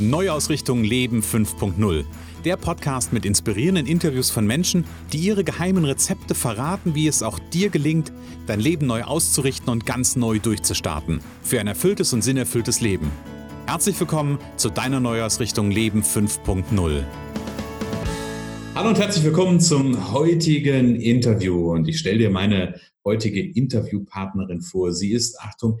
Neuausrichtung Leben 5.0. Der Podcast mit inspirierenden Interviews von Menschen, die ihre geheimen Rezepte verraten, wie es auch dir gelingt, dein Leben neu auszurichten und ganz neu durchzustarten. Für ein erfülltes und sinnerfülltes Leben. Herzlich willkommen zu deiner Neuausrichtung Leben 5.0. Hallo und herzlich willkommen zum heutigen Interview. Und ich stelle dir meine heutige Interviewpartnerin vor. Sie ist, Achtung,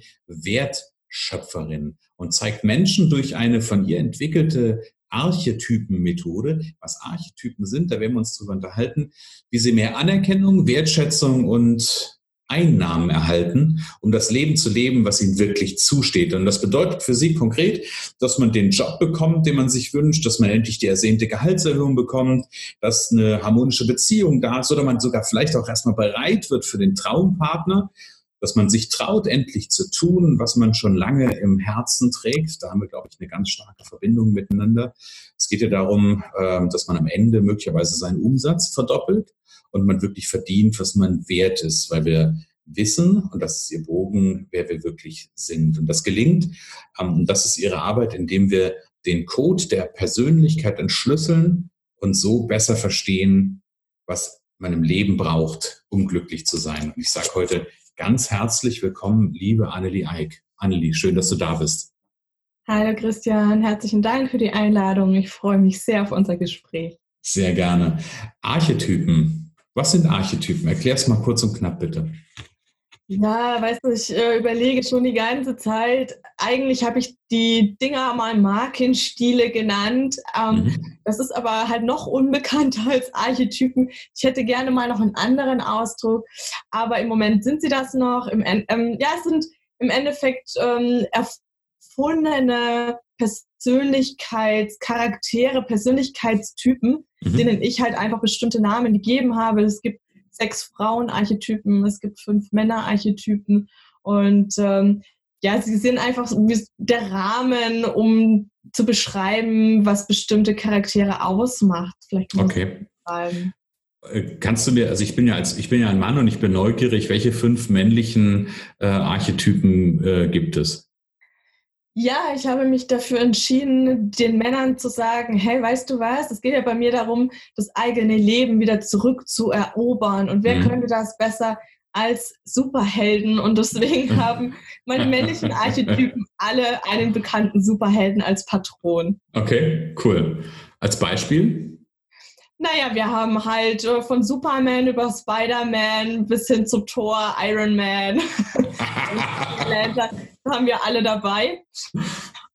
Wertschöpferin und zeigt Menschen durch eine von ihr entwickelte Archetypenmethode. Was Archetypen sind, da werden wir uns drüber unterhalten, wie sie mehr Anerkennung, Wertschätzung und Einnahmen erhalten, um das Leben zu leben, was ihnen wirklich zusteht. Und das bedeutet für sie konkret, dass man den Job bekommt, den man sich wünscht, dass man endlich die ersehnte Gehaltserhöhung bekommt, dass eine harmonische Beziehung da ist oder man sogar vielleicht auch erstmal bereit wird für den Traumpartner dass man sich traut, endlich zu tun, was man schon lange im Herzen trägt. Da haben wir, glaube ich, eine ganz starke Verbindung miteinander. Es geht ja darum, ähm, dass man am Ende möglicherweise seinen Umsatz verdoppelt und man wirklich verdient, was man wert ist, weil wir wissen, und das ist ihr Bogen, wer wir wirklich sind. Und das gelingt, ähm, und das ist ihre Arbeit, indem wir den Code der Persönlichkeit entschlüsseln und so besser verstehen, was man im Leben braucht, um glücklich zu sein. Und ich sage heute, ganz herzlich willkommen, liebe Annelie Eick. Annelie, schön, dass du da bist. Hallo Christian, herzlichen Dank für die Einladung. Ich freue mich sehr auf unser Gespräch. Sehr gerne. Archetypen. Was sind Archetypen? Erklär es mal kurz und knapp, bitte. Ja, weißt du, ich äh, überlege schon die ganze Zeit. Eigentlich habe ich die Dinger mal Markenstile genannt. Ähm, mhm. Das ist aber halt noch unbekannter als Archetypen. Ich hätte gerne mal noch einen anderen Ausdruck, aber im Moment sind sie das noch. Im, ähm, ja, es sind im Endeffekt ähm, erfundene Persönlichkeitscharaktere, Persönlichkeitstypen, mhm. denen ich halt einfach bestimmte Namen gegeben habe. Es gibt sechs Frauen-Archetypen, es gibt fünf Männer-Archetypen und ähm, ja, sie sind einfach der Rahmen, um zu beschreiben, was bestimmte Charaktere ausmacht. Vielleicht okay. Äh, kannst du mir, also ich bin ja als ich bin ja ein Mann und ich bin neugierig, welche fünf männlichen äh, Archetypen äh, gibt es? Ja, ich habe mich dafür entschieden, den Männern zu sagen, hey, weißt du was, es geht ja bei mir darum, das eigene Leben wieder zurückzuerobern. Und wer mhm. könnte das besser als Superhelden? Und deswegen haben meine männlichen Archetypen alle einen bekannten Superhelden als Patron. Okay, cool. Als Beispiel? Naja, wir haben halt äh, von Superman über Spider-Man bis hin zu Thor, Iron Man. haben wir alle dabei.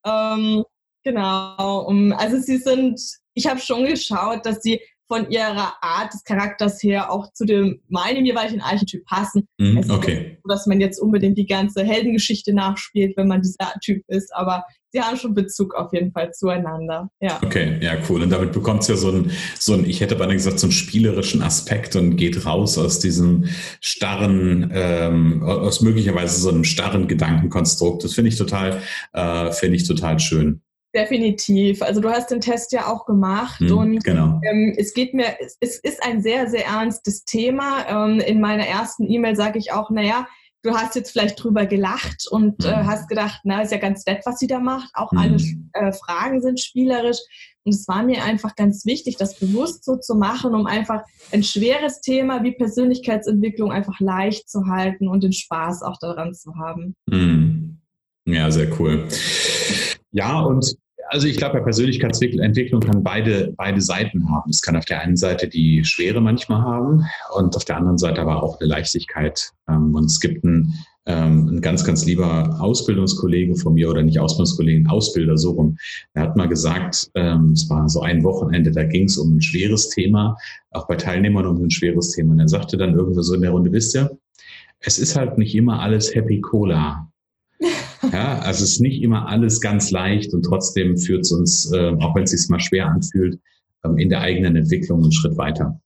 Ähm, genau. Um, also sie sind, ich habe schon geschaut, dass sie von ihrer Art des Charakters her auch zu dem meinem jeweiligen Archetyp passen. Mm, okay. So, dass man jetzt unbedingt die ganze Heldengeschichte nachspielt, wenn man dieser Typ ist, aber sie haben schon Bezug auf jeden Fall zueinander. Ja. Okay, ja, cool. Und damit bekommt es ja so ein, so ein, ich hätte beinahe gesagt, so einen spielerischen Aspekt und geht raus aus diesem starren, ähm, aus möglicherweise so einem starren Gedankenkonstrukt. Das finde ich total, äh, finde ich total schön. Definitiv. Also du hast den Test ja auch gemacht hm, und genau. ähm, es geht mir, es ist ein sehr, sehr ernstes Thema. Ähm, in meiner ersten E-Mail sage ich auch, naja, du hast jetzt vielleicht drüber gelacht und äh, hm. hast gedacht, na, ist ja ganz nett, was sie da macht. Auch hm. alle äh, Fragen sind spielerisch. Und es war mir einfach ganz wichtig, das bewusst so zu machen, um einfach ein schweres Thema wie Persönlichkeitsentwicklung einfach leicht zu halten und den Spaß auch daran zu haben. Hm. Ja, sehr cool. Ja, und also ich glaube, Persönlichkeitsentwicklung kann beide, beide Seiten haben. Es kann auf der einen Seite die Schwere manchmal haben und auf der anderen Seite aber auch eine Leichtigkeit. Ähm, und es gibt einen, ähm, ein ganz, ganz lieber Ausbildungskollege von mir oder nicht Ausbildungskollege, Ausbilder so rum. Er hat mal gesagt, ähm, es war so ein Wochenende, da ging es um ein schweres Thema, auch bei Teilnehmern um ein schweres Thema. Und er sagte dann irgendwo so in der Runde, wisst ihr, es ist halt nicht immer alles Happy Cola. Ja, also es ist nicht immer alles ganz leicht und trotzdem führt es uns, äh, auch wenn es sich mal schwer anfühlt, ähm, in der eigenen Entwicklung einen Schritt weiter.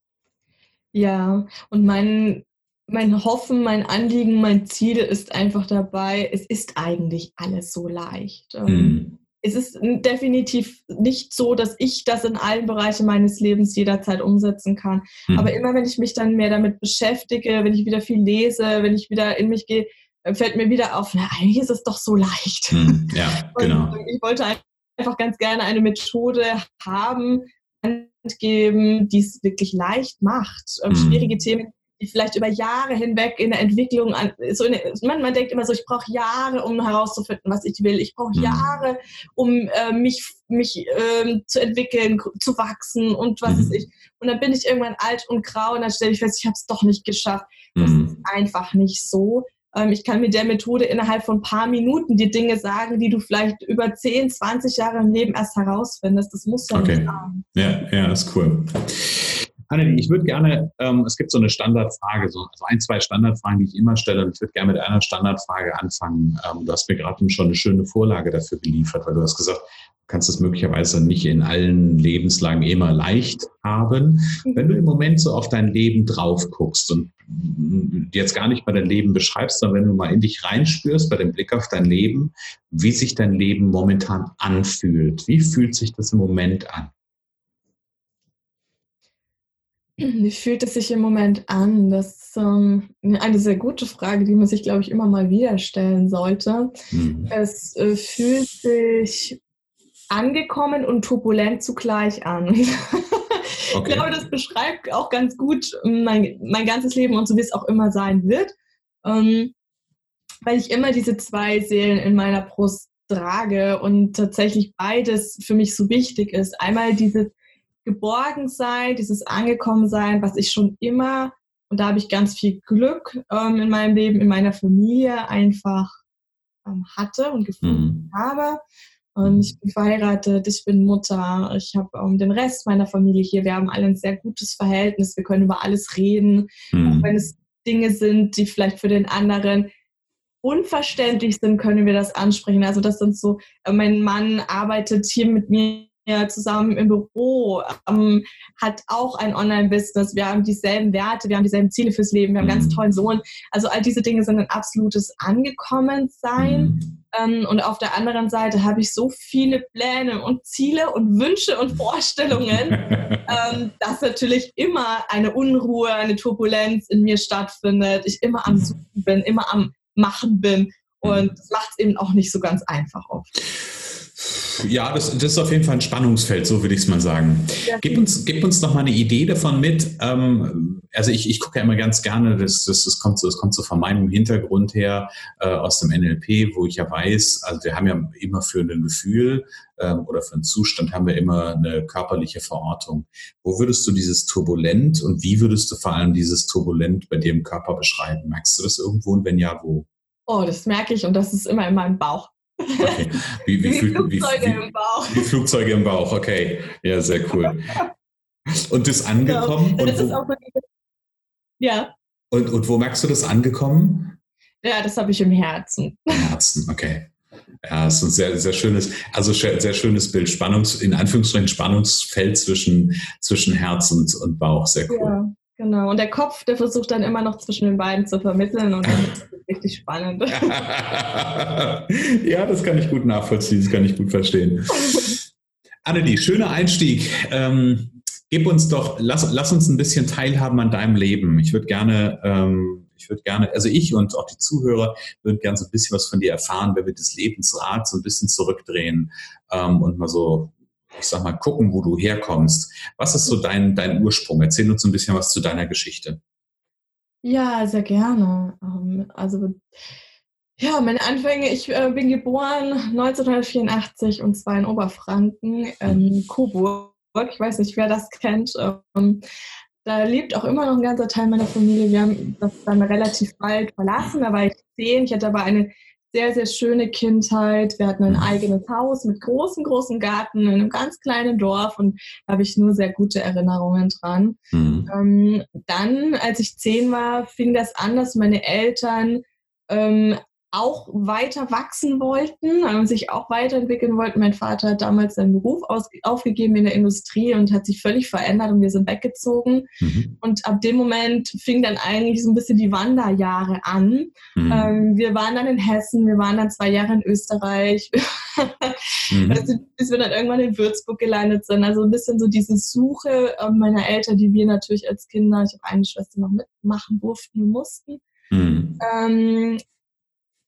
Ja, und mein, mein Hoffen, mein Anliegen, mein Ziel ist einfach dabei, es ist eigentlich alles so leicht. Mhm. Es ist definitiv nicht so, dass ich das in allen Bereichen meines Lebens jederzeit umsetzen kann. Mhm. Aber immer wenn ich mich dann mehr damit beschäftige, wenn ich wieder viel lese, wenn ich wieder in mich gehe, fällt mir wieder auf, na, eigentlich ist es doch so leicht. Hm, ja, genau. ich wollte einfach ganz gerne eine Methode haben, geben, die es wirklich leicht macht, ähm, mhm. schwierige Themen die vielleicht über Jahre hinweg in der Entwicklung an, so in, man, man denkt immer so, ich brauche Jahre, um herauszufinden, was ich will. Ich brauche mhm. Jahre, um äh, mich, mich äh, zu entwickeln, zu wachsen und was mhm. ist ich. Und dann bin ich irgendwann alt und grau und dann stelle ich fest, ich habe es doch nicht geschafft. Das mhm. ist einfach nicht so. Ähm, ich kann mit der Methode innerhalb von ein paar Minuten die Dinge sagen, die du vielleicht über 10, 20 Jahre im Leben erst herausfindest. Das muss ja okay. nicht sein. Ja, ja, ist cool. Annelie, ich würde gerne, ähm, es gibt so eine Standardfrage, so also ein, zwei Standardfragen, die ich immer stelle. Und ich würde gerne mit einer Standardfrage anfangen. Ähm, du hast mir gerade schon eine schöne Vorlage dafür geliefert, weil du hast gesagt, du kannst es möglicherweise nicht in allen Lebenslagen immer leicht haben. Wenn du im Moment so auf dein Leben drauf guckst und jetzt gar nicht mal dein Leben beschreibst, sondern wenn du mal in dich reinspürst bei dem Blick auf dein Leben, wie sich dein Leben momentan anfühlt. Wie fühlt sich das im Moment an? Wie fühlt es sich im Moment an? Das ist ähm, eine sehr gute Frage, die man sich, glaube ich, immer mal wieder stellen sollte. Mhm. Es äh, fühlt sich angekommen und turbulent zugleich an. Okay. ich glaube, das beschreibt auch ganz gut mein, mein ganzes Leben und so wie es auch immer sein wird. Ähm, weil ich immer diese zwei Seelen in meiner Brust trage und tatsächlich beides für mich so wichtig ist. Einmal dieses Geborgensein, dieses Angekommensein, was ich schon immer, und da habe ich ganz viel Glück ähm, in meinem Leben, in meiner Familie einfach ähm, hatte und gefunden mhm. habe. Und ich bin verheiratet, ich bin Mutter, ich habe ähm, den Rest meiner Familie hier. Wir haben alle ein sehr gutes Verhältnis, wir können über alles reden, mhm. auch wenn es Dinge sind, die vielleicht für den anderen unverständlich sind, können wir das ansprechen. Also das sind so, äh, mein Mann arbeitet hier mit mir zusammen im Büro, ähm, hat auch ein Online-Business. Wir haben dieselben Werte, wir haben dieselben Ziele fürs Leben, wir haben einen ganz mhm. tollen Sohn. Also all diese Dinge sind ein absolutes Angekommensein. Mhm. Ähm, und auf der anderen Seite habe ich so viele Pläne und Ziele und Wünsche und Vorstellungen, ähm, dass natürlich immer eine Unruhe, eine Turbulenz in mir stattfindet. Ich immer am mhm. Suchen bin, immer am Machen bin. Und das macht es eben auch nicht so ganz einfach oft. Ja, das, das, ist auf jeden Fall ein Spannungsfeld, so würde ich es mal sagen. Ja. Gib, uns, gib uns noch mal eine Idee davon mit. Ähm, also ich, ich gucke ja immer ganz gerne, das, das, das, kommt so, das kommt so von meinem Hintergrund her äh, aus dem NLP, wo ich ja weiß, also wir haben ja immer für ein Gefühl ähm, oder für einen Zustand haben wir immer eine körperliche Verortung. Wo würdest du dieses Turbulent und wie würdest du vor allem dieses Turbulent bei dir im Körper beschreiben? Merkst du das irgendwo und wenn ja, wo? Oh, das merke ich und das ist immer in meinem Bauch. Okay. Wie, wie, wie Flugzeuge wie, im Bauch. Wie Flugzeuge im Bauch, okay. Ja, sehr cool. Und das angekommen? Genau. Das und, wo, ja. Und, und wo merkst du das angekommen? Ja, das habe ich im Herzen. Im Herzen, okay. Ja, das ist ein sehr, sehr schönes, also sehr schönes Bild. Spannungs, in Anführungsstrichen Spannungsfeld zwischen, zwischen Herz und, und Bauch. Sehr cool. Ja. Genau, und der Kopf, der versucht dann immer noch zwischen den beiden zu vermitteln und dann ist es richtig spannend. ja, das kann ich gut nachvollziehen, das kann ich gut verstehen. Annelie, schöner Einstieg. Ähm, gib uns doch, lass, lass uns ein bisschen teilhaben an deinem Leben. Ich würde gerne, ähm, ich würde gerne, also ich und auch die Zuhörer würden gerne so ein bisschen was von dir erfahren, wenn wir das Lebensrad so ein bisschen zurückdrehen ähm, und mal so ich sag mal, gucken, wo du herkommst. Was ist so dein, dein Ursprung? Erzähl uns ein bisschen was zu deiner Geschichte. Ja, sehr gerne. Ähm, also, ja, meine Anfänge, ich äh, bin geboren 1984 und zwar in Oberfranken, in Coburg. Ich weiß nicht, wer das kennt. Ähm, da lebt auch immer noch ein ganzer Teil meiner Familie. Wir haben das dann relativ bald verlassen. Da war ich zehn. Ich hatte aber eine sehr, sehr schöne Kindheit. Wir hatten ein mhm. eigenes Haus mit großem, großen Garten in einem ganz kleinen Dorf und da habe ich nur sehr gute Erinnerungen dran. Mhm. Ähm, dann, als ich zehn war, fing das an, dass meine Eltern ähm, auch weiter wachsen wollten und sich auch weiterentwickeln wollten. Mein Vater hat damals seinen Beruf aufgegeben in der Industrie und hat sich völlig verändert und wir sind weggezogen. Mhm. Und ab dem Moment fing dann eigentlich so ein bisschen die Wanderjahre an. Mhm. Ähm, wir waren dann in Hessen, wir waren dann zwei Jahre in Österreich, mhm. also, bis wir dann irgendwann in Würzburg gelandet sind. Also ein bisschen so diese Suche äh, meiner Eltern, die wir natürlich als Kinder, ich habe eine Schwester noch mitmachen durften mussten. Mhm. Ähm,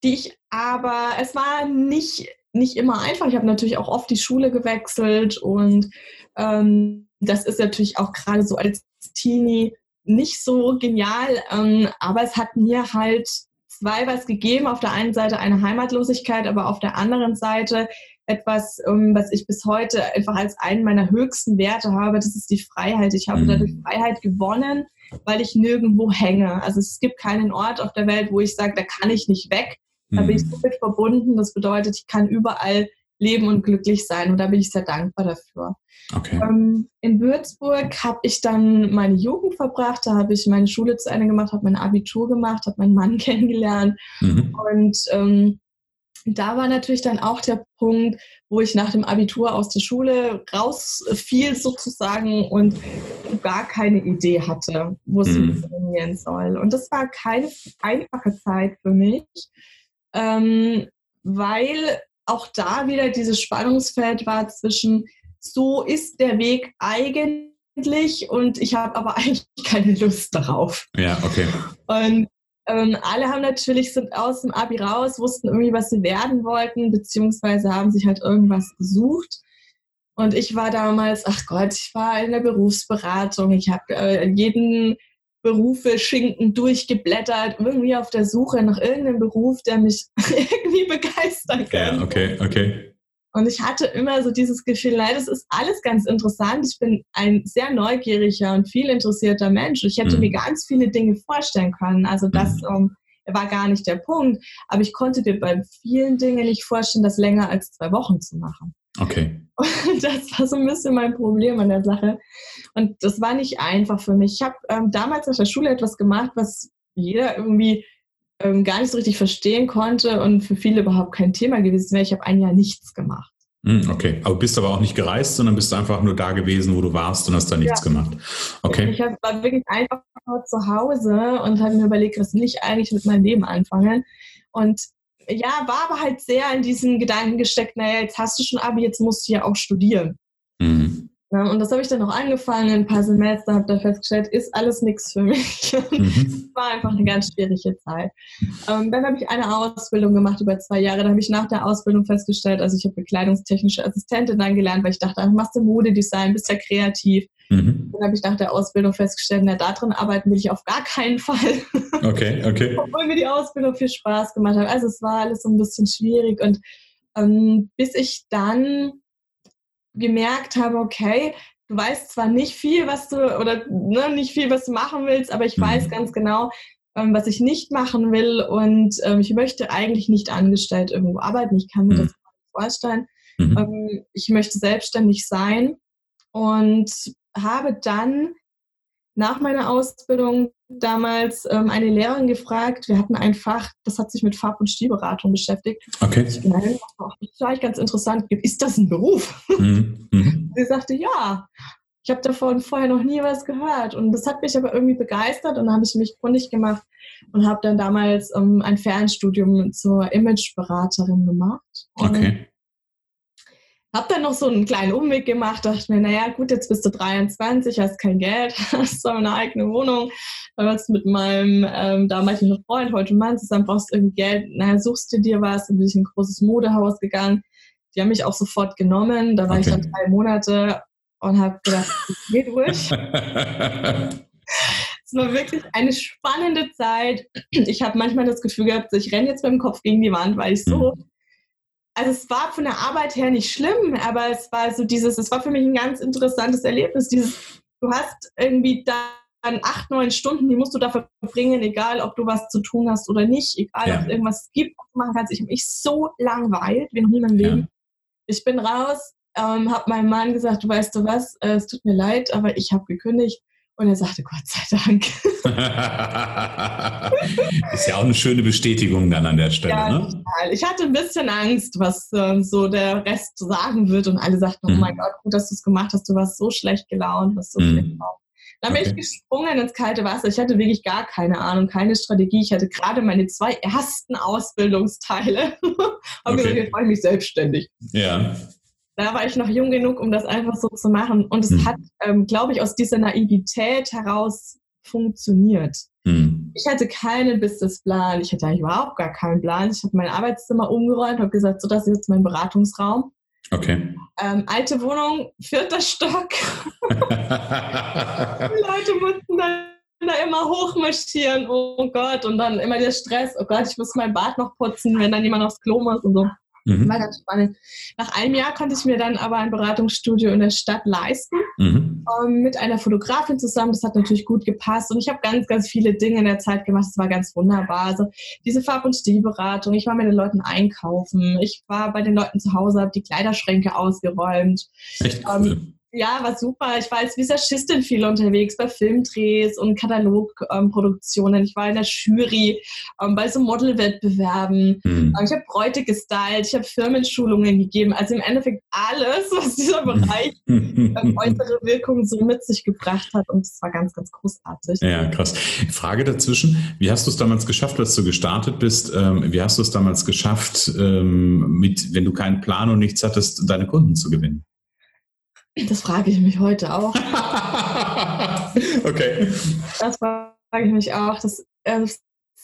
die ich aber, es war nicht nicht immer einfach. Ich habe natürlich auch oft die Schule gewechselt und ähm, das ist natürlich auch gerade so als Teenie nicht so genial, ähm, aber es hat mir halt zwei was gegeben. Auf der einen Seite eine Heimatlosigkeit, aber auf der anderen Seite etwas, ähm, was ich bis heute einfach als einen meiner höchsten Werte habe, das ist die Freiheit. Ich habe mhm. dadurch Freiheit gewonnen, weil ich nirgendwo hänge. Also es gibt keinen Ort auf der Welt, wo ich sage, da kann ich nicht weg. Da bin ich mhm. so mit verbunden. Das bedeutet, ich kann überall leben und glücklich sein. Und da bin ich sehr dankbar dafür. Okay. Ähm, in Würzburg habe ich dann meine Jugend verbracht. Da habe ich meine Schule zu Ende gemacht, habe mein Abitur gemacht, habe meinen Mann kennengelernt. Mhm. Und ähm, da war natürlich dann auch der Punkt, wo ich nach dem Abitur aus der Schule rausfiel sozusagen und gar keine Idee hatte, wo es mhm. hingehen soll. Und das war keine einfache Zeit für mich, ähm, weil auch da wieder dieses Spannungsfeld war zwischen, so ist der Weg eigentlich und ich habe aber eigentlich keine Lust darauf. Ja, okay. Und ähm, alle haben natürlich, sind aus dem Abi raus, wussten irgendwie, was sie werden wollten, beziehungsweise haben sich halt irgendwas gesucht. Und ich war damals, ach Gott, ich war in der Berufsberatung. Ich habe äh, jeden Berufe Schinken durchgeblättert, irgendwie auf der Suche nach irgendeinem Beruf, der mich irgendwie begeistern kann. Ja, okay, okay. Und ich hatte immer so dieses Gefühl, nein, das ist alles ganz interessant. Ich bin ein sehr neugieriger und viel interessierter Mensch. Ich hätte mhm. mir ganz viele Dinge vorstellen können. Also das mhm. um, war gar nicht der Punkt. Aber ich konnte mir bei vielen Dingen nicht vorstellen, das länger als zwei Wochen zu machen. Okay. Und das war so ein bisschen mein Problem an der Sache. Und das war nicht einfach für mich. Ich habe ähm, damals auf der Schule etwas gemacht, was jeder irgendwie ähm, gar nicht so richtig verstehen konnte und für viele überhaupt kein Thema gewesen wäre. Ich habe ein Jahr nichts gemacht. Hm, okay, aber bist aber auch nicht gereist, sondern bist einfach nur da gewesen, wo du warst und hast da nichts ja. gemacht. Okay. Ich war wirklich einfach nur zu Hause und habe mir überlegt, was will ich eigentlich mit meinem Leben anfangen? Und ja, war aber halt sehr in diesen Gedanken gesteckt, naja, jetzt hast du schon Abi, jetzt musst du ja auch studieren. Mhm. Ja, und das habe ich dann auch angefangen, ein paar Semester, habe da festgestellt, ist alles nichts für mich. Mhm. war einfach eine ganz schwierige Zeit. Ähm, dann habe ich eine Ausbildung gemacht über zwei Jahre. Da habe ich nach der Ausbildung festgestellt, also ich habe bekleidungstechnische Assistentin dann gelernt, weil ich dachte, ach, machst du Modedesign, bist ja kreativ. Mhm. Dann habe ich nach der Ausbildung festgestellt, na, da drin arbeiten will ich auf gar keinen Fall. Okay, okay. Obwohl mir die Ausbildung viel Spaß gemacht hat. Also es war alles so ein bisschen schwierig und ähm, bis ich dann gemerkt habe, okay, du weißt zwar nicht viel, was du oder ne, nicht viel, was du machen willst, aber ich mhm. weiß ganz genau, ähm, was ich nicht machen will und ähm, ich möchte eigentlich nicht angestellt irgendwo arbeiten. Ich kann mir mhm. das vorstellen. Mhm. Ähm, ich möchte selbstständig sein und habe dann nach meiner Ausbildung damals ähm, eine Lehrerin gefragt. Wir hatten ein Fach, das hat sich mit Farb- und Stilberatung beschäftigt. Okay. Ich meine, das ist eigentlich ganz interessant. Ist das ein Beruf? Mhm. Mhm. Sie sagte, ja. Ich habe davon vorher noch nie was gehört. Und das hat mich aber irgendwie begeistert und dann habe ich mich kundig gemacht und habe dann damals ähm, ein Fernstudium zur Imageberaterin gemacht. Okay. Hab dann noch so einen kleinen Umweg gemacht, dachte mir, naja, gut, jetzt bist du 23, hast kein Geld, hast zwar eine eigene Wohnung, damals mit meinem ähm, damaligen Freund, heute Mann, zusammen brauchst du irgendwie Geld, naja, suchst du dir was, dann bin ich in ein großes Modehaus gegangen. Die haben mich auch sofort genommen, da war okay. ich dann drei Monate und habe gedacht, geht ruhig. es war wirklich eine spannende Zeit. Ich habe manchmal das Gefühl gehabt, ich renne jetzt mit dem Kopf gegen die Wand, weil ich so mhm also es war von der Arbeit her nicht schlimm, aber es war so dieses, es war für mich ein ganz interessantes Erlebnis. Dieses, du hast irgendwie dann acht, neun Stunden, die musst du da verbringen, egal ob du was zu tun hast oder nicht, egal ja. ob es irgendwas gibt, was du machen kannst. Ich habe mich so langweilt wie noch nie in meinem Leben. Ja. Ich bin raus, ähm, habe meinem Mann gesagt, du weißt du was, äh, es tut mir leid, aber ich habe gekündigt. Und er sagte, Gott sei Dank. ist ja auch eine schöne Bestätigung dann an der Stelle. Ja, ne? total. Ich hatte ein bisschen Angst, was äh, so der Rest sagen wird. Und alle sagten, mhm. oh mein Gott, gut, dass du es gemacht hast. Du warst so schlecht gelaunt, was so mhm. schlecht war. Dann bin okay. ich gesprungen ins kalte Wasser. Ich hatte wirklich gar keine Ahnung, keine Strategie. Ich hatte gerade meine zwei ersten Ausbildungsteile. Habe okay. gesagt, jetzt mache ich mich selbstständig. Ja da war ich noch jung genug, um das einfach so zu machen. Und es mhm. hat, ähm, glaube ich, aus dieser Naivität heraus funktioniert. Hm. Ich hatte keinen Businessplan, ich hatte eigentlich überhaupt gar keinen Plan. Ich habe mein Arbeitszimmer umgeräumt, habe gesagt, so das ist jetzt mein Beratungsraum. Okay. Ähm, alte Wohnung, vierter Stock. Die Leute mussten dann da immer hochmarschieren, oh Gott, und dann immer der Stress, oh Gott, ich muss mein Bad noch putzen, wenn dann jemand aufs Klo muss und so. Mhm. War ganz spannend. Nach einem Jahr konnte ich mir dann aber ein Beratungsstudio in der Stadt leisten, mhm. ähm, mit einer Fotografin zusammen. Das hat natürlich gut gepasst und ich habe ganz, ganz viele Dinge in der Zeit gemacht. Das war ganz wunderbar. Also diese Farb- und Stilberatung. Ich war mit den Leuten einkaufen. Ich war bei den Leuten zu Hause, habe die Kleiderschränke ausgeräumt. Echt cool. Ähm, ja, war super. Ich war als Visagistin viel unterwegs bei Filmdrehs und Katalogproduktionen. Ähm, ich war in der Jury ähm, bei so Modelwettbewerben. Mhm. Ähm, ich habe Bräute gestylt, ich habe Firmenschulungen gegeben. Also im Endeffekt alles, was dieser Bereich ähm, äußere Wirkung so mit sich gebracht hat. Und es war ganz, ganz großartig. Ja, krass. Frage dazwischen. Wie hast du es damals geschafft, als du gestartet bist? Wie hast du es damals geschafft, mit, wenn du keinen Plan und nichts hattest, deine Kunden zu gewinnen? Das frage ich mich heute auch. okay. Das frage ich mich auch. Das, äh,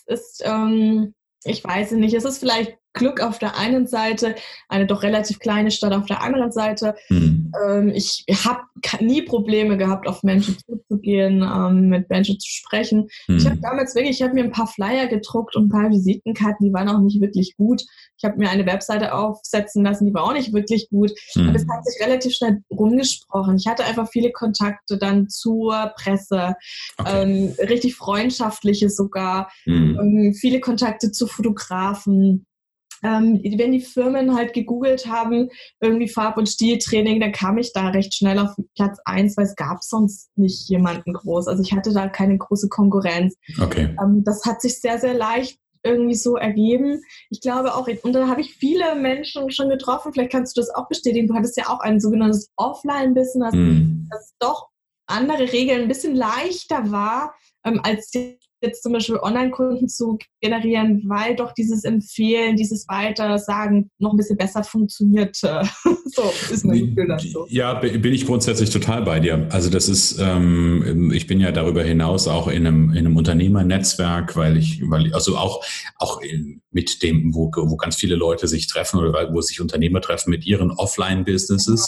ist, ähm, ich weiß nicht, es ist vielleicht Glück auf der einen Seite, eine doch relativ kleine Stadt auf der anderen Seite. Mhm. Ähm, ich habe nie Probleme gehabt, auf Menschen zuzugehen, ähm, mit Menschen zu sprechen. Mhm. Ich habe damals wirklich, ich habe mir ein paar Flyer gedruckt und ein paar Visitenkarten, die waren auch nicht wirklich gut. Ich habe mir eine Webseite aufsetzen lassen, die war auch nicht wirklich gut. Mhm. Aber es hat sich relativ schnell rumgesprochen. Ich hatte einfach viele Kontakte dann zur Presse, okay. ähm, richtig freundschaftliche sogar, mhm. ähm, viele Kontakte zu Fotografen ähm, wenn die Firmen halt gegoogelt haben, irgendwie Farb- und Stiltraining, dann kam ich da recht schnell auf Platz 1, weil es gab sonst nicht jemanden groß. Also ich hatte da keine große Konkurrenz. Okay. Ähm, das hat sich sehr, sehr leicht irgendwie so ergeben. Ich glaube auch, und da habe ich viele Menschen schon getroffen, vielleicht kannst du das auch bestätigen, du hattest ja auch ein sogenanntes Offline-Business, mm. das doch andere Regeln ein bisschen leichter war, ähm, als jetzt zum Beispiel Online-Kunden zu generieren, weil doch dieses Empfehlen, dieses Weitersagen noch ein bisschen besser funktioniert. so ist mein Gefühl dazu. Ja, bin ich grundsätzlich total bei dir. Also das ist, ähm, ich bin ja darüber hinaus auch in einem, in einem Unternehmernetzwerk, weil ich, weil also auch, auch mit dem, wo, wo ganz viele Leute sich treffen oder wo sich Unternehmer treffen mit ihren Offline-Businesses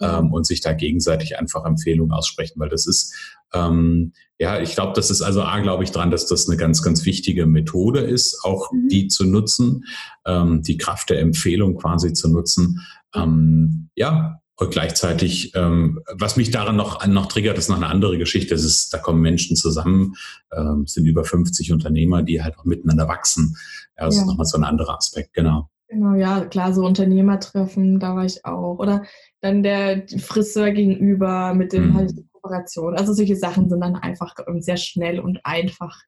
ja. ähm, und sich da gegenseitig einfach Empfehlungen aussprechen, weil das ist ähm, ja, ich glaube, das ist also A, glaube ich dran, dass das eine ganz, ganz wichtige Methode ist, auch mhm. die zu nutzen, ähm, die Kraft der Empfehlung quasi zu nutzen. Ähm, ja, und gleichzeitig, ähm, was mich daran noch, noch triggert, ist noch eine andere Geschichte. Es ist, da kommen Menschen zusammen, ähm, sind über 50 Unternehmer, die halt auch miteinander wachsen. Ja, das ja. ist nochmal so ein anderer Aspekt, genau. Genau, ja, klar, so Unternehmertreffen, da war ich auch. Oder dann der Friseur gegenüber, mit dem mhm. halt Kooperation. Also solche Sachen sind dann einfach sehr schnell und einfach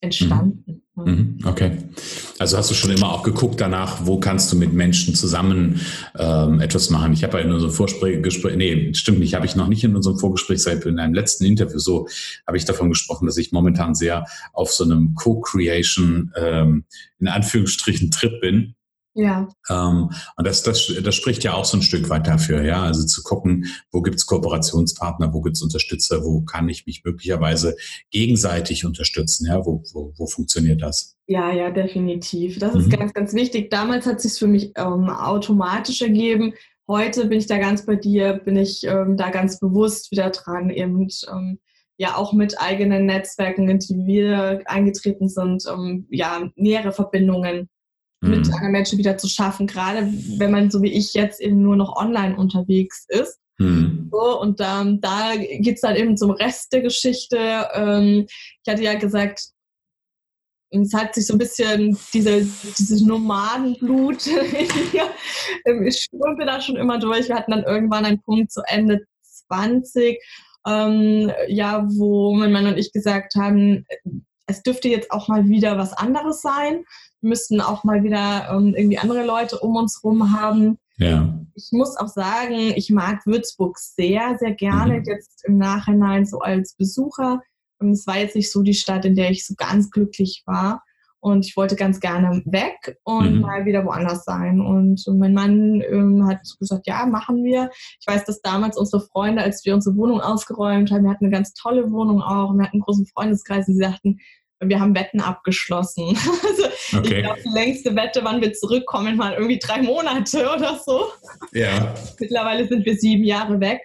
entstanden. Mhm. mhm. Okay. Also hast du schon immer auch geguckt danach, wo kannst du mit Menschen zusammen ähm, etwas machen? Ich habe ja in unserem Vorgespräch, nee, stimmt nicht, habe ich noch nicht in unserem Vorgespräch, seit in einem letzten Interview so, habe ich davon gesprochen, dass ich momentan sehr auf so einem Co-Creation, ähm, in Anführungsstrichen, Trip bin. Ja. Ähm, und das, das, das spricht ja auch so ein Stück weit dafür, ja. Also zu gucken, wo gibt es Kooperationspartner, wo gibt es Unterstützer, wo kann ich mich möglicherweise gegenseitig unterstützen, ja, wo, wo, wo funktioniert das? Ja, ja, definitiv. Das ist mhm. ganz, ganz wichtig. Damals hat es sich für mich ähm, automatisch ergeben. Heute bin ich da ganz bei dir, bin ich ähm, da ganz bewusst wieder dran, eben ähm, ja auch mit eigenen Netzwerken, in die wir eingetreten sind, um ja nähere Verbindungen mit mhm. anderen Menschen wieder zu schaffen, gerade wenn man so wie ich jetzt eben nur noch online unterwegs ist. Mhm. So, und ähm, da geht's dann eben zum Rest der Geschichte. Ähm, ich hatte ja gesagt, es hat sich so ein bisschen diese, dieses Nomadenblut ähm, ich strömte da schon immer durch. Wir hatten dann irgendwann einen Punkt zu Ende 20, ähm, ja, wo mein Mann und ich gesagt haben, es dürfte jetzt auch mal wieder was anderes sein müssten auch mal wieder ähm, irgendwie andere Leute um uns rum haben. Ja. Ich muss auch sagen, ich mag Würzburg sehr, sehr gerne, mhm. jetzt im Nachhinein so als Besucher. Und es war jetzt nicht so die Stadt, in der ich so ganz glücklich war. Und ich wollte ganz gerne weg und mhm. mal wieder woanders sein. Und mein Mann ähm, hat gesagt, ja, machen wir. Ich weiß, dass damals unsere Freunde, als wir unsere Wohnung ausgeräumt haben, wir hatten eine ganz tolle Wohnung auch, wir hatten einen großen Freundeskreis, und sie sagten, wir haben Wetten abgeschlossen. Also okay. ich glaube, die längste Wette, wann wir zurückkommen, waren irgendwie drei Monate oder so. Ja. Mittlerweile sind wir sieben Jahre weg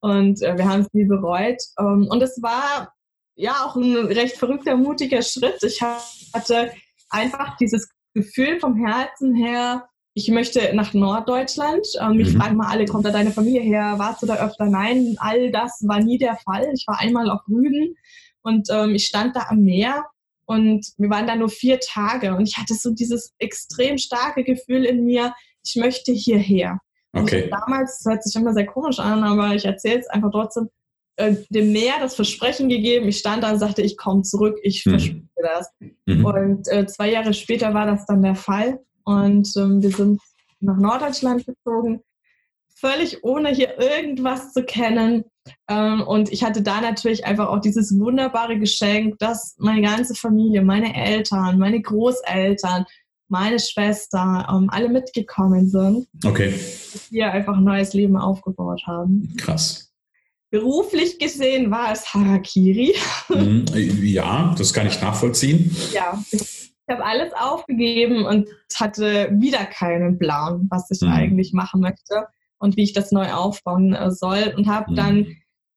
und äh, wir haben es nie bereut. Ähm, und es war ja auch ein recht verrückter, mutiger Schritt. Ich hatte einfach dieses Gefühl vom Herzen her, ich möchte nach Norddeutschland. Ähm, mich mhm. fragen mal alle, kommt da deine Familie her? Warst du da öfter? Nein, all das war nie der Fall. Ich war einmal auf Rügen und ähm, ich stand da am Meer und wir waren da nur vier Tage und ich hatte so dieses extrem starke Gefühl in mir, ich möchte hierher. Okay. damals, das hört sich immer sehr komisch an, aber ich erzähle es einfach trotzdem, äh, dem Meer das Versprechen gegeben. Ich stand da und sagte, ich komme zurück, ich mhm. verspreche das. Mhm. Und äh, zwei Jahre später war das dann der Fall. Und ähm, wir sind nach Norddeutschland gezogen, völlig ohne hier irgendwas zu kennen. Ähm, und ich hatte da natürlich einfach auch dieses wunderbare Geschenk, dass meine ganze Familie, meine Eltern, meine Großeltern, meine Schwester, ähm, alle mitgekommen sind. Okay. Dass wir einfach ein neues Leben aufgebaut haben. Krass. Beruflich gesehen war es Harakiri. Mhm. Ja, das kann ich nachvollziehen. Ja, ich habe alles aufgegeben und hatte wieder keinen Plan, was ich mhm. eigentlich machen möchte und wie ich das neu aufbauen äh, soll. Und habe mhm. dann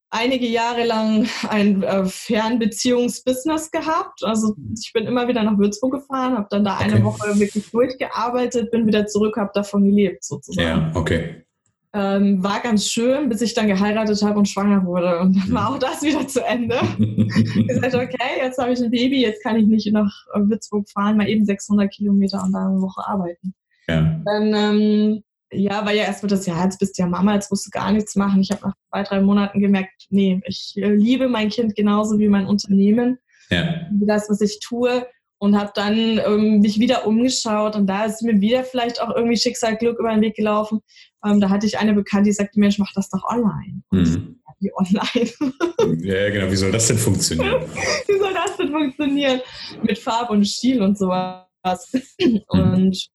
einige Jahre lang ein äh, Fernbeziehungsbusiness gehabt. Also ich bin immer wieder nach Würzburg gefahren, habe dann da okay. eine Woche wirklich durchgearbeitet, bin wieder zurück, habe davon gelebt sozusagen. Ja, okay. Ähm, war ganz schön, bis ich dann geheiratet habe und schwanger wurde. Und dann war auch das wieder zu Ende. ich gesagt, okay, jetzt habe ich ein Baby, jetzt kann ich nicht nach Würzburg fahren, mal eben 600 Kilometer und da eine Woche arbeiten. Ja. Dann ähm, ja, war ja erstmal das, ja, jetzt bist du ja Mama, jetzt musst du gar nichts machen. Ich habe nach zwei, drei Monaten gemerkt, nee, ich äh, liebe mein Kind genauso wie mein Unternehmen, ja. wie das, was ich tue und habe dann ähm, mich wieder umgeschaut und da ist mir wieder vielleicht auch irgendwie Schicksal Glück über den Weg gelaufen. Ähm, da hatte ich eine Bekannte, die sagte, Mensch, mach das doch online. Mhm. Wie online? ja, genau. Wie soll das denn funktionieren? wie soll das denn funktionieren? Mit Farb und Stil und sowas. Mhm. Und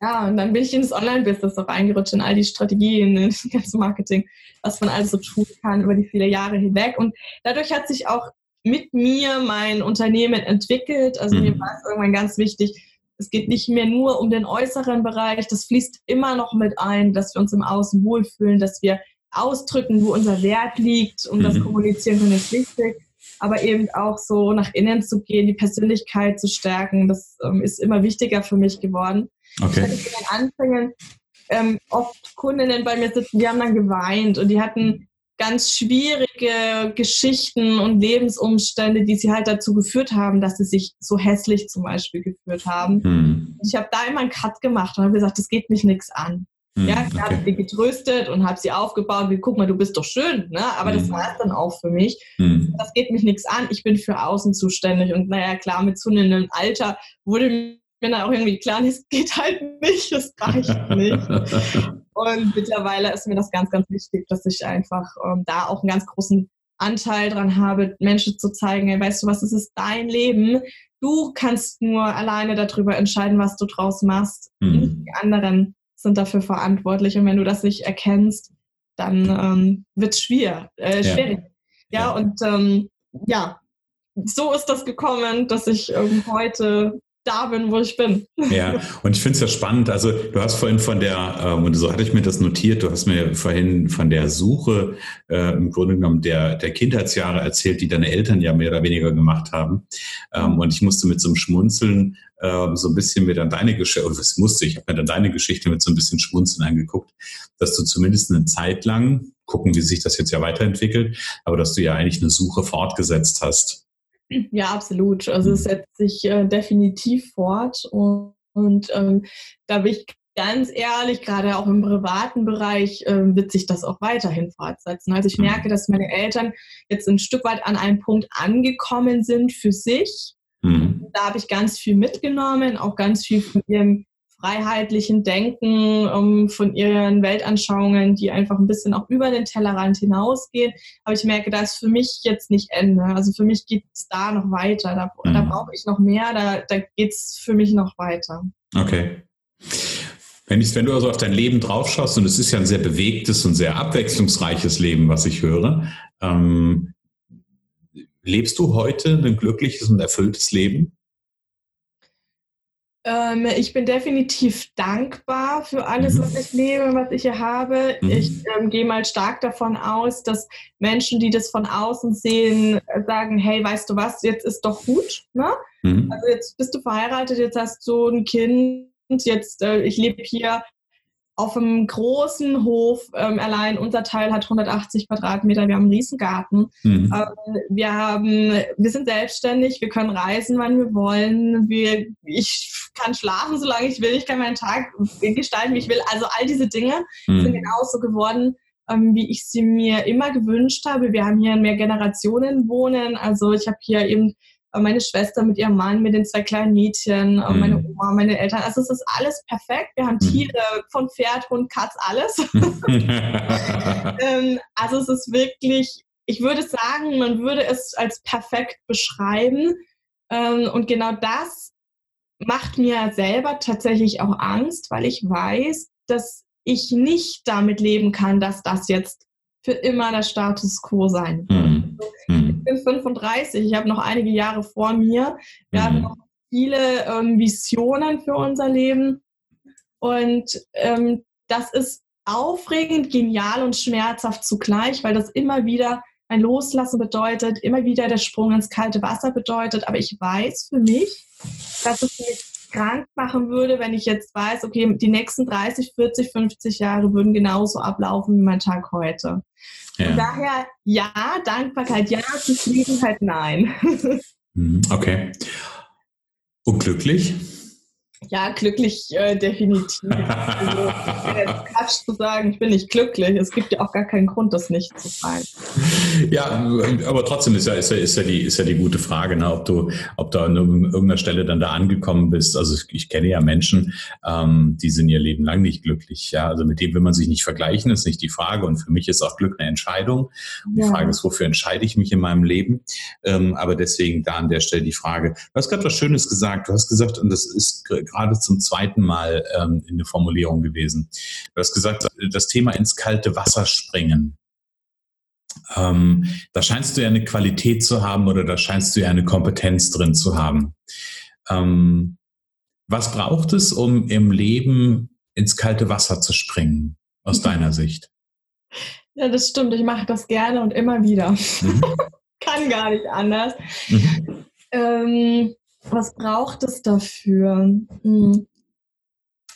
ja, und dann bin ich in das Online-Business auch reingerutscht, in all die Strategien, in das ganze Marketing, was man also tun kann über die viele Jahre hinweg. Und dadurch hat sich auch mit mir mein Unternehmen entwickelt. Also mhm. mir war es irgendwann ganz wichtig, es geht nicht mehr nur um den äußeren Bereich, das fließt immer noch mit ein, dass wir uns im Außen wohlfühlen, dass wir ausdrücken, wo unser Wert liegt und mhm. das kommunizieren können ist wichtig. Aber eben auch so nach innen zu gehen, die Persönlichkeit zu stärken, das ähm, ist immer wichtiger für mich geworden. Okay. Ich hatte in den Anfängen ähm, oft Kundinnen bei mir sitzen, die haben dann geweint und die hatten ganz schwierige Geschichten und Lebensumstände, die sie halt dazu geführt haben, dass sie sich so hässlich zum Beispiel geführt haben. Hm. Ich habe da immer einen Cut gemacht und habe gesagt, das geht mich nichts an. Hm, ja, ich okay. habe sie getröstet und habe sie aufgebaut. Wie, guck mal, du bist doch schön, ne? Aber hm. das war es dann auch für mich. Hm. Das geht mich nichts an. Ich bin für außen zuständig. Und naja, klar, mit zunehmendem Alter wurde mir dann auch irgendwie klar, es geht halt nicht, das reicht nicht. Und mittlerweile ist mir das ganz, ganz wichtig, dass ich einfach ähm, da auch einen ganz großen Anteil dran habe, Menschen zu zeigen, hey, weißt du was, es ist dein Leben. Du kannst nur alleine darüber entscheiden, was du draus machst. Mhm. Die anderen sind dafür verantwortlich. Und wenn du das nicht erkennst, dann ähm, wird es schwer, äh, schwierig. Ja, ja, ja. und ähm, ja, so ist das gekommen, dass ich ähm, heute da bin, wo ich bin. Ja, und ich finde es ja spannend. Also du hast vorhin von der, ähm, und so hatte ich mir das notiert, du hast mir vorhin von der Suche äh, im Grunde genommen der, der Kindheitsjahre erzählt, die deine Eltern ja mehr oder weniger gemacht haben. Ähm, und ich musste mit so einem Schmunzeln äh, so ein bisschen mir dann deine Geschichte, oder was musste ich, habe mir dann deine Geschichte mit so ein bisschen Schmunzeln angeguckt, dass du zumindest eine Zeit lang, gucken, wie sich das jetzt ja weiterentwickelt, aber dass du ja eigentlich eine Suche fortgesetzt hast ja, absolut. Also es setzt sich äh, definitiv fort und, und ähm, da bin ich ganz ehrlich, gerade auch im privaten Bereich äh, wird sich das auch weiterhin fortsetzen. Also ich mhm. merke, dass meine Eltern jetzt ein Stück weit an einem Punkt angekommen sind für sich. Mhm. Da habe ich ganz viel mitgenommen, auch ganz viel von ihrem freiheitlichen Denken, um, von ihren Weltanschauungen, die einfach ein bisschen auch über den Tellerrand hinausgehen. Aber ich merke, da ist für mich jetzt nicht Ende. Also für mich geht es da noch weiter. Da, mhm. da brauche ich noch mehr. Da, da geht es für mich noch weiter. Okay. Wenn, ich, wenn du also auf dein Leben draufschaust, und es ist ja ein sehr bewegtes und sehr abwechslungsreiches Leben, was ich höre, ähm, lebst du heute ein glückliches und erfülltes Leben? Ähm, ich bin definitiv dankbar für alles, mhm. was ich lebe, was ich hier habe. Mhm. Ich ähm, gehe mal stark davon aus, dass Menschen, die das von außen sehen, sagen, hey, weißt du was, jetzt ist doch gut. Ne? Mhm. Also jetzt bist du verheiratet, jetzt hast du ein Kind, jetzt, äh, ich lebe hier auf einem großen Hof, ähm, allein unser Teil hat 180 Quadratmeter, wir haben einen Riesengarten. Mhm. Ähm, wir, haben, wir sind selbstständig, wir können reisen, wann wir wollen. Wir, ich kann schlafen, solange ich will, ich kann meinen Tag gestalten, wie ich will. Also all diese Dinge mhm. sind genauso geworden, ähm, wie ich sie mir immer gewünscht habe. Wir haben hier mehr Generationen wohnen. Also ich habe hier eben meine Schwester mit ihrem Mann, mit den zwei kleinen Mädchen, mhm. meine Oma, meine Eltern. Also es ist alles perfekt. Wir haben mhm. Tiere von Pferd, Hund, Katz, alles. ähm, also es ist wirklich, ich würde sagen, man würde es als perfekt beschreiben. Ähm, und genau das macht mir selber tatsächlich auch Angst, weil ich weiß, dass ich nicht damit leben kann, dass das jetzt für immer der Status quo sein wird. Mhm. Ich bin 35, ich habe noch einige Jahre vor mir. Wir mhm. haben noch viele ähm, Visionen für unser Leben. Und ähm, das ist aufregend, genial und schmerzhaft zugleich, weil das immer wieder ein Loslassen bedeutet, immer wieder der Sprung ins kalte Wasser bedeutet. Aber ich weiß für mich, dass es mich krank machen würde, wenn ich jetzt weiß, okay, die nächsten 30, 40, 50 Jahre würden genauso ablaufen wie mein Tag heute. Ja. Und daher ja, Dankbarkeit ja, Zufriedenheit nein. Mhm, okay. Und glücklich? Ja, glücklich äh, definitiv. also, jetzt Quatsch zu sagen, ich bin nicht glücklich. Es gibt ja auch gar keinen Grund, das nicht zu sein. Ja, aber trotzdem ist ja, ist ja, ist ja, die, ist ja die gute Frage, ne, ob du, ob du an irgendeiner Stelle dann da angekommen bist. Also ich kenne ja Menschen, ähm, die sind ihr Leben lang nicht glücklich. Ja, also mit dem will man sich nicht vergleichen, ist nicht die Frage. Und für mich ist auch Glück eine Entscheidung. Die ja. Frage ist, wofür entscheide ich mich in meinem Leben? Ähm, aber deswegen da an der Stelle die Frage. Du hast gerade was Schönes gesagt. Du hast gesagt, und das ist gerade zum zweiten Mal ähm, in der Formulierung gewesen. Du hast gesagt, das Thema ins kalte Wasser springen. Ähm, da scheinst du ja eine Qualität zu haben oder da scheinst du ja eine Kompetenz drin zu haben. Ähm, was braucht es, um im Leben ins kalte Wasser zu springen, aus deiner Sicht? Ja, das stimmt. Ich mache das gerne und immer wieder. Mhm. Kann gar nicht anders. Mhm. Ähm, was braucht es dafür? Hm.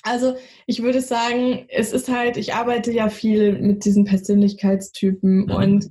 Also ich würde sagen, es ist halt, ich arbeite ja viel mit diesen Persönlichkeitstypen mhm. und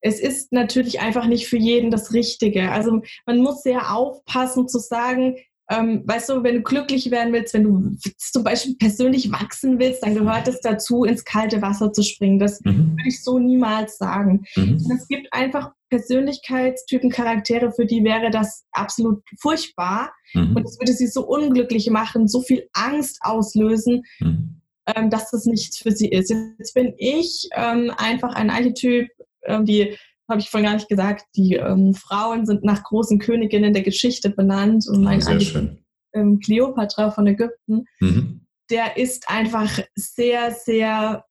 es ist natürlich einfach nicht für jeden das Richtige. Also man muss sehr aufpassen zu sagen, ähm, weißt du, wenn du glücklich werden willst, wenn du zum Beispiel persönlich wachsen willst, dann gehört es dazu, ins kalte Wasser zu springen. Das mhm. würde ich so niemals sagen. Mhm. Es gibt einfach Persönlichkeitstypen, Charaktere, für die wäre das absolut furchtbar. Mhm. Und es würde sie so unglücklich machen, so viel Angst auslösen, mhm. ähm, dass das nichts für sie ist. Jetzt bin ich ähm, einfach ein Archetyp, ähm, die habe ich vorhin gar nicht gesagt, die ähm, Frauen sind nach großen Königinnen der Geschichte benannt und mein Sehr schön. Ähm, Kleopatra von Ägypten, mhm. der ist einfach sehr, sehr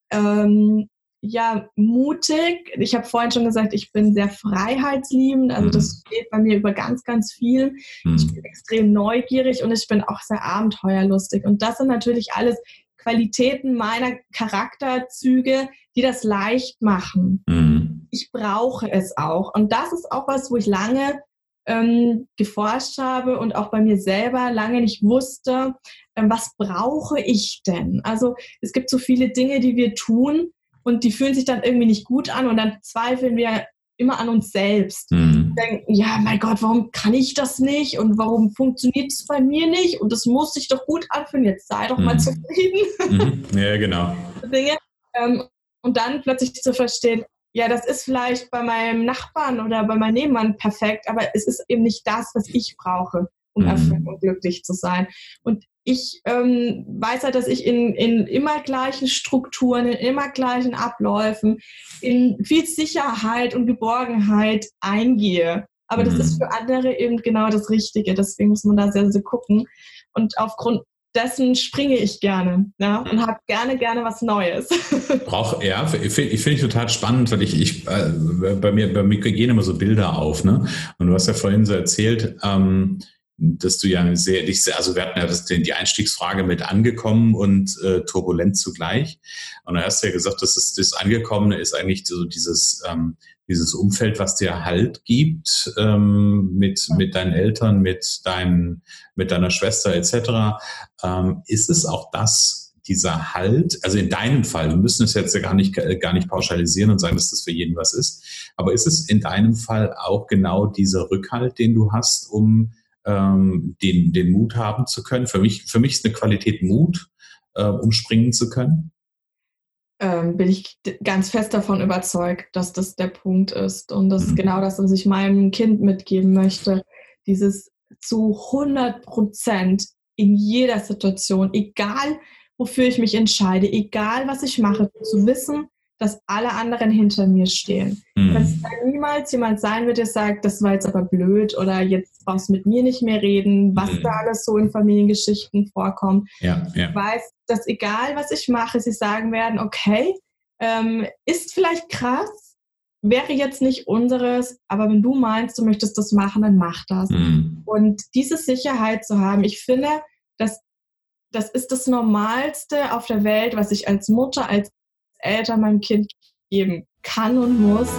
ja, mutig. Ich habe vorhin schon gesagt, ich bin sehr freiheitsliebend. Also mhm. das steht bei mir über ganz, ganz viel. Mhm. Ich bin extrem neugierig und ich bin auch sehr abenteuerlustig. Und das sind natürlich alles Qualitäten meiner Charakterzüge, die das leicht machen. Mhm. Ich brauche es auch. Und das ist auch was, wo ich lange ähm, geforscht habe und auch bei mir selber lange nicht wusste, ähm, was brauche ich denn? Also es gibt so viele Dinge, die wir tun, und die fühlen sich dann irgendwie nicht gut an und dann zweifeln wir immer an uns selbst. Mhm. Denken, ja, mein Gott, warum kann ich das nicht und warum funktioniert es bei mir nicht und das muss sich doch gut anfühlen, jetzt sei doch mhm. mal zufrieden. Mhm. Ja, genau. Dinge. Ähm, und dann plötzlich zu verstehen, ja, das ist vielleicht bei meinem Nachbarn oder bei meinem Nebenmann perfekt, aber es ist eben nicht das, was ich brauche, um mhm. erfüllt und glücklich zu sein. Und ich ähm, weiß halt, dass ich in, in immer gleichen Strukturen, in immer gleichen Abläufen, in viel Sicherheit und Geborgenheit eingehe. Aber das ist mhm. für andere eben genau das Richtige. Deswegen muss man da sehr, sehr gucken. Und aufgrund dessen springe ich gerne ja, und habe gerne, gerne was Neues. Brauch, ja, ich finde ich total spannend, weil ich, ich äh, bei mir, bei mir gehen immer so Bilder auf, ne? Und du hast ja vorhin so erzählt, ähm, dass du ja sehr, dich sehr, also wir hatten ja das, die Einstiegsfrage mit angekommen und äh, turbulent zugleich. Und da hast du ja gesagt, dass das, das Angekommene ist eigentlich so dieses, ähm, dieses Umfeld, was dir Halt gibt, ähm, mit, mit deinen Eltern, mit, dein, mit deiner Schwester etc. Ähm, ist es auch das, dieser Halt, also in deinem Fall, wir müssen es jetzt ja gar nicht, gar nicht pauschalisieren und sagen, dass das für jeden was ist, aber ist es in deinem Fall auch genau dieser Rückhalt, den du hast, um ähm, den, den Mut haben zu können? Für mich, für mich ist eine Qualität Mut, äh, um springen zu können ähm, bin ich ganz fest davon überzeugt, dass das der Punkt ist. Und das ist mhm. genau das, was ich meinem Kind mitgeben möchte. Dieses zu 100 Prozent in jeder Situation, egal wofür ich mich entscheide, egal was ich mache, zu wissen, dass alle anderen hinter mir stehen. Mhm. Dass da niemals jemand sein wird, der sagt, das war jetzt aber blöd oder jetzt brauchst du mit mir nicht mehr reden, was mhm. da alles so in Familiengeschichten vorkommt. Ja, ja. Ich weiß, dass egal was ich mache, sie sagen werden, okay, ähm, ist vielleicht krass, wäre jetzt nicht unseres, aber wenn du meinst, du möchtest das machen, dann mach das. Mhm. Und diese Sicherheit zu haben, ich finde, dass das ist das Normalste auf der Welt, was ich als Mutter, als Eltern meinem Kind geben kann und muss.